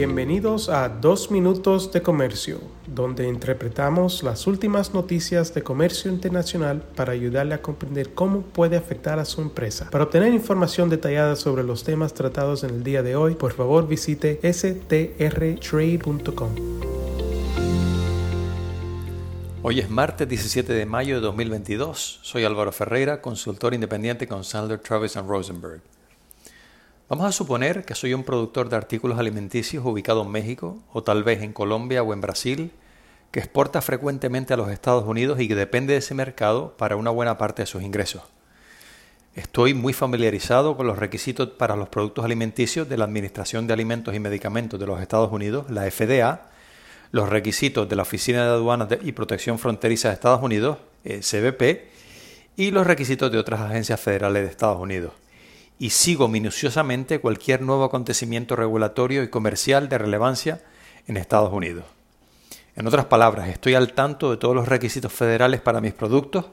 Bienvenidos a Dos Minutos de Comercio, donde interpretamos las últimas noticias de comercio internacional para ayudarle a comprender cómo puede afectar a su empresa. Para obtener información detallada sobre los temas tratados en el día de hoy, por favor visite strtrade.com. Hoy es martes 17 de mayo de 2022. Soy Álvaro Ferreira, consultor independiente con Sandler Travis Rosenberg. Vamos a suponer que soy un productor de artículos alimenticios ubicado en México, o tal vez en Colombia o en Brasil, que exporta frecuentemente a los Estados Unidos y que depende de ese mercado para una buena parte de sus ingresos. Estoy muy familiarizado con los requisitos para los productos alimenticios de la Administración de Alimentos y Medicamentos de los Estados Unidos, la FDA, los requisitos de la Oficina de Aduanas y Protección Fronteriza de Estados Unidos, eh, CBP, y los requisitos de otras agencias federales de Estados Unidos y sigo minuciosamente cualquier nuevo acontecimiento regulatorio y comercial de relevancia en Estados Unidos. En otras palabras, estoy al tanto de todos los requisitos federales para mis productos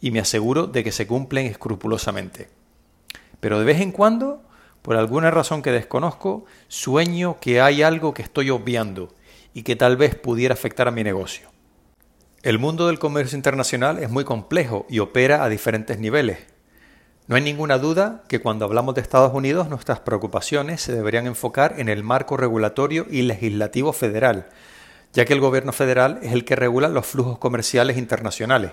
y me aseguro de que se cumplen escrupulosamente. Pero de vez en cuando, por alguna razón que desconozco, sueño que hay algo que estoy obviando y que tal vez pudiera afectar a mi negocio. El mundo del comercio internacional es muy complejo y opera a diferentes niveles no hay ninguna duda que cuando hablamos de Estados Unidos nuestras preocupaciones se deberían enfocar en el marco regulatorio y legislativo federal, ya que el gobierno federal es el que regula los flujos comerciales internacionales.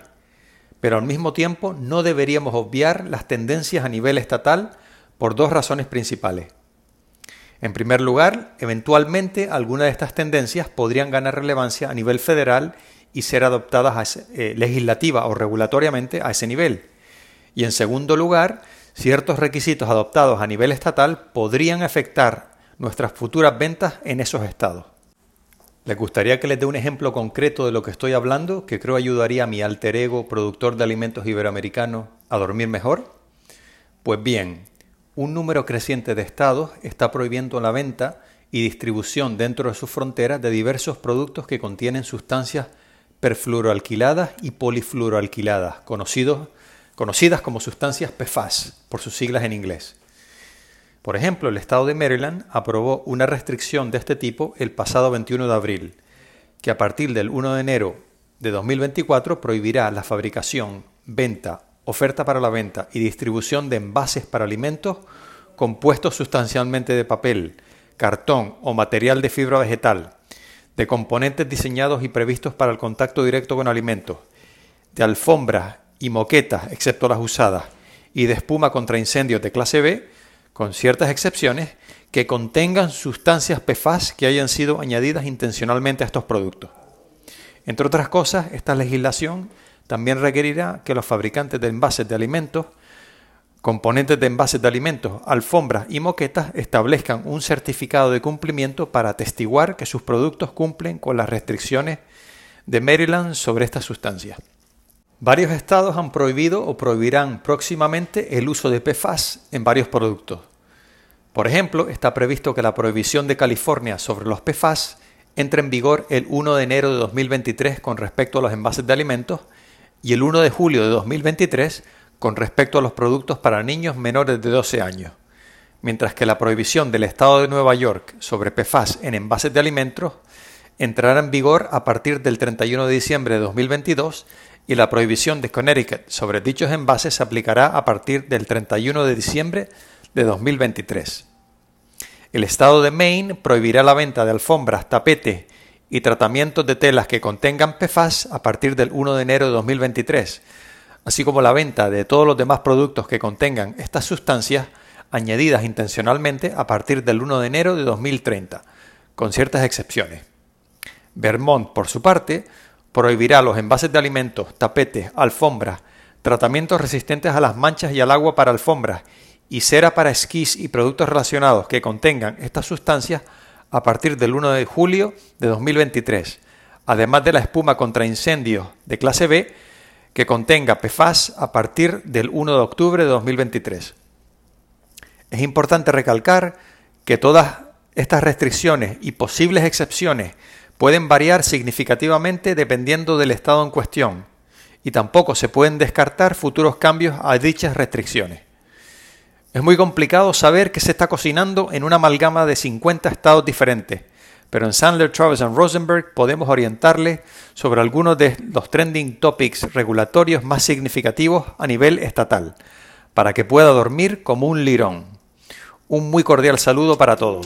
Pero al mismo tiempo no deberíamos obviar las tendencias a nivel estatal por dos razones principales. En primer lugar, eventualmente algunas de estas tendencias podrían ganar relevancia a nivel federal y ser adoptadas eh, legislativa o regulatoriamente a ese nivel. Y en segundo lugar, ciertos requisitos adoptados a nivel estatal podrían afectar nuestras futuras ventas en esos estados. ¿Les gustaría que les dé un ejemplo concreto de lo que estoy hablando que creo ayudaría a mi alter ego, productor de alimentos iberoamericano, a dormir mejor? Pues bien, un número creciente de estados está prohibiendo la venta y distribución dentro de sus fronteras de diversos productos que contienen sustancias perfluoroalquiladas y polifluoroalquiladas, conocidos conocidas como sustancias PFAS, por sus siglas en inglés. Por ejemplo, el estado de Maryland aprobó una restricción de este tipo el pasado 21 de abril, que a partir del 1 de enero de 2024 prohibirá la fabricación, venta, oferta para la venta y distribución de envases para alimentos compuestos sustancialmente de papel, cartón o material de fibra vegetal, de componentes diseñados y previstos para el contacto directo con alimentos, de alfombras y moquetas, excepto las usadas, y de espuma contra incendios de clase B, con ciertas excepciones, que contengan sustancias PFAS que hayan sido añadidas intencionalmente a estos productos. Entre otras cosas, esta legislación también requerirá que los fabricantes de envases de alimentos, componentes de envases de alimentos, alfombras y moquetas establezcan un certificado de cumplimiento para atestiguar que sus productos cumplen con las restricciones de Maryland sobre estas sustancias. Varios estados han prohibido o prohibirán próximamente el uso de PFAS en varios productos. Por ejemplo, está previsto que la prohibición de California sobre los PFAS entre en vigor el 1 de enero de 2023 con respecto a los envases de alimentos y el 1 de julio de 2023 con respecto a los productos para niños menores de 12 años, mientras que la prohibición del Estado de Nueva York sobre PFAS en envases de alimentos entrará en vigor a partir del 31 de diciembre de 2022 y la prohibición de Connecticut sobre dichos envases se aplicará a partir del 31 de diciembre de 2023. El estado de Maine prohibirá la venta de alfombras, tapetes y tratamientos de telas que contengan PFAS a partir del 1 de enero de 2023, así como la venta de todos los demás productos que contengan estas sustancias añadidas intencionalmente a partir del 1 de enero de 2030, con ciertas excepciones. Vermont, por su parte, prohibirá los envases de alimentos, tapetes, alfombras, tratamientos resistentes a las manchas y al agua para alfombras y cera para esquís y productos relacionados que contengan estas sustancias a partir del 1 de julio de 2023, además de la espuma contra incendios de clase B que contenga PFAS a partir del 1 de octubre de 2023. Es importante recalcar que todas estas restricciones y posibles excepciones pueden variar significativamente dependiendo del estado en cuestión y tampoco se pueden descartar futuros cambios a dichas restricciones. Es muy complicado saber qué se está cocinando en una amalgama de 50 estados diferentes, pero en Sandler, Travis and Rosenberg podemos orientarle sobre algunos de los trending topics regulatorios más significativos a nivel estatal, para que pueda dormir como un lirón. Un muy cordial saludo para todos.